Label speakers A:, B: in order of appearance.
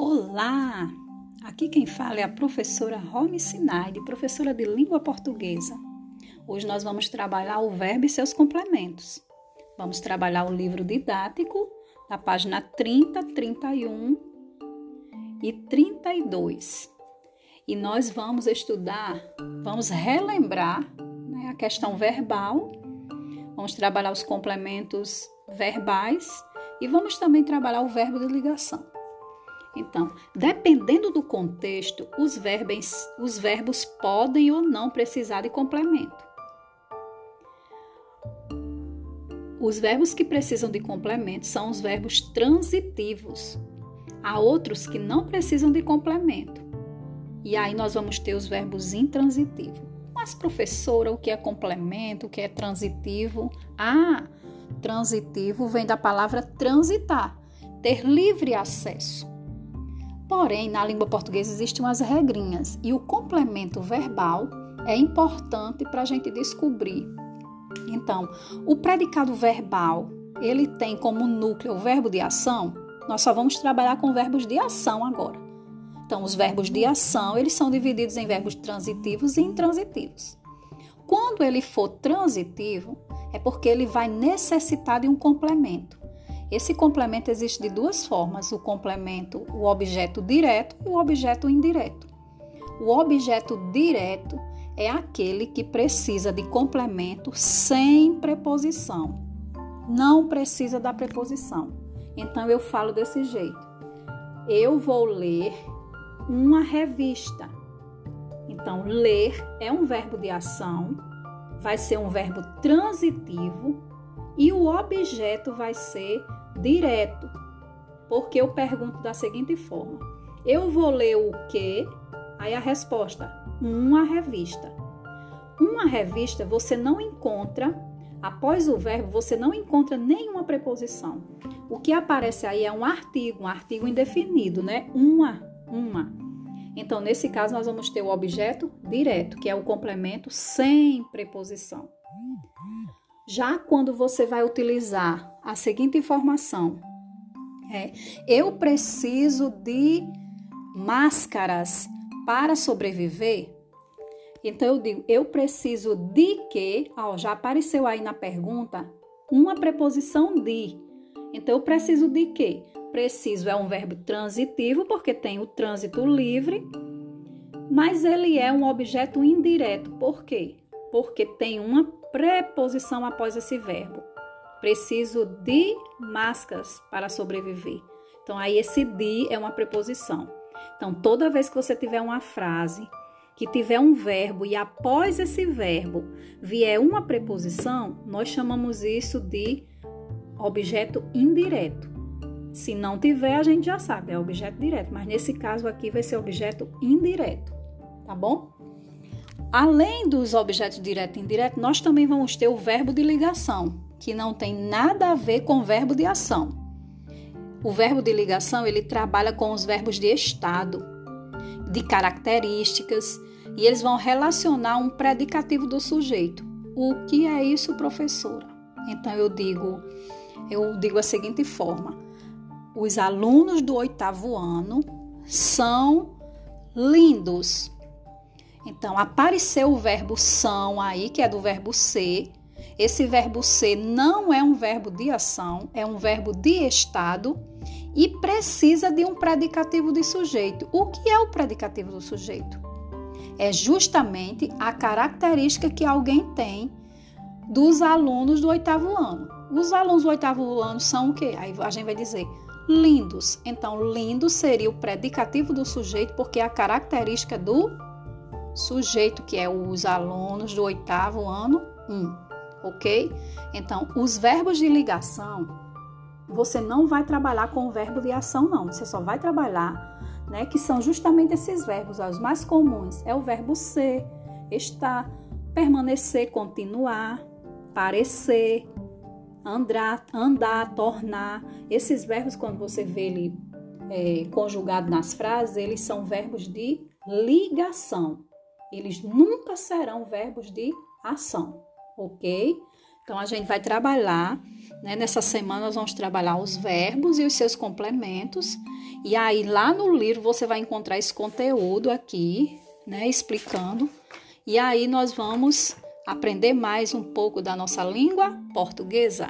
A: Olá! Aqui quem fala é a professora Romy Sinaide, professora de língua portuguesa. Hoje nós vamos trabalhar o verbo e seus complementos. Vamos trabalhar o livro didático, da página 30, 31 e 32. E nós vamos estudar, vamos relembrar né, a questão verbal, vamos trabalhar os complementos verbais e vamos também trabalhar o verbo de ligação. Então, dependendo do contexto, os verbos, os verbos podem ou não precisar de complemento. Os verbos que precisam de complemento são os verbos transitivos. Há outros que não precisam de complemento. E aí nós vamos ter os verbos intransitivos. Mas, professora, o que é complemento, o que é transitivo? Ah, transitivo vem da palavra transitar, ter livre acesso. Porém, na língua portuguesa existem umas regrinhas e o complemento verbal é importante para a gente descobrir. Então, o predicado verbal, ele tem como núcleo o verbo de ação. Nós só vamos trabalhar com verbos de ação agora. Então, os verbos de ação, eles são divididos em verbos transitivos e intransitivos. Quando ele for transitivo, é porque ele vai necessitar de um complemento. Esse complemento existe de duas formas: o complemento, o objeto direto e o objeto indireto. O objeto direto é aquele que precisa de complemento sem preposição. Não precisa da preposição. Então eu falo desse jeito. Eu vou ler uma revista. Então, ler é um verbo de ação, vai ser um verbo transitivo e o objeto vai ser direto, porque eu pergunto da seguinte forma: eu vou ler o quê? Aí a resposta: uma revista. Uma revista você não encontra, após o verbo, você não encontra nenhuma preposição. O que aparece aí é um artigo, um artigo indefinido, né? Uma, uma. Então, nesse caso, nós vamos ter o objeto direto, que é o complemento sem preposição. Já quando você vai utilizar a seguinte informação, é, eu preciso de máscaras para sobreviver. Então eu digo, eu preciso de que, ó, já apareceu aí na pergunta uma preposição de. Então eu preciso de que? Preciso é um verbo transitivo porque tem o trânsito livre, mas ele é um objeto indireto. Por quê? Porque tem uma preposição após esse verbo. Preciso de máscaras para sobreviver. Então, aí esse de é uma preposição. Então, toda vez que você tiver uma frase que tiver um verbo e após esse verbo vier uma preposição, nós chamamos isso de objeto indireto. Se não tiver, a gente já sabe, é objeto direto, mas nesse caso aqui vai ser objeto indireto, tá bom? Além dos objetos direto e indireto, nós também vamos ter o verbo de ligação, que não tem nada a ver com verbo de ação. O verbo de ligação, ele trabalha com os verbos de estado, de características, e eles vão relacionar um predicativo do sujeito. O que é isso, professora? Então eu digo, eu digo a seguinte forma: os alunos do oitavo ano são lindos. Então, apareceu o verbo são aí, que é do verbo ser. Esse verbo ser não é um verbo de ação, é um verbo de estado e precisa de um predicativo de sujeito. O que é o predicativo do sujeito? É justamente a característica que alguém tem dos alunos do oitavo ano. Os alunos do oitavo ano são o quê? Aí a gente vai dizer lindos. Então, lindo seria o predicativo do sujeito, porque é a característica do sujeito, que é os alunos do oitavo ano 1, um, ok? Então, os verbos de ligação, você não vai trabalhar com o verbo de ação, não. Você só vai trabalhar, né? Que são justamente esses verbos, os mais comuns. É o verbo ser, estar, permanecer, continuar, parecer, andar, andar, tornar. Esses verbos, quando você vê ele é, conjugado nas frases, eles são verbos de ligação. Eles nunca serão verbos de ação, ok? Então a gente vai trabalhar, né? Nessa semana nós vamos trabalhar os verbos e os seus complementos E aí lá no livro você vai encontrar esse conteúdo aqui, né, explicando. E aí nós vamos aprender mais um pouco da nossa língua portuguesa.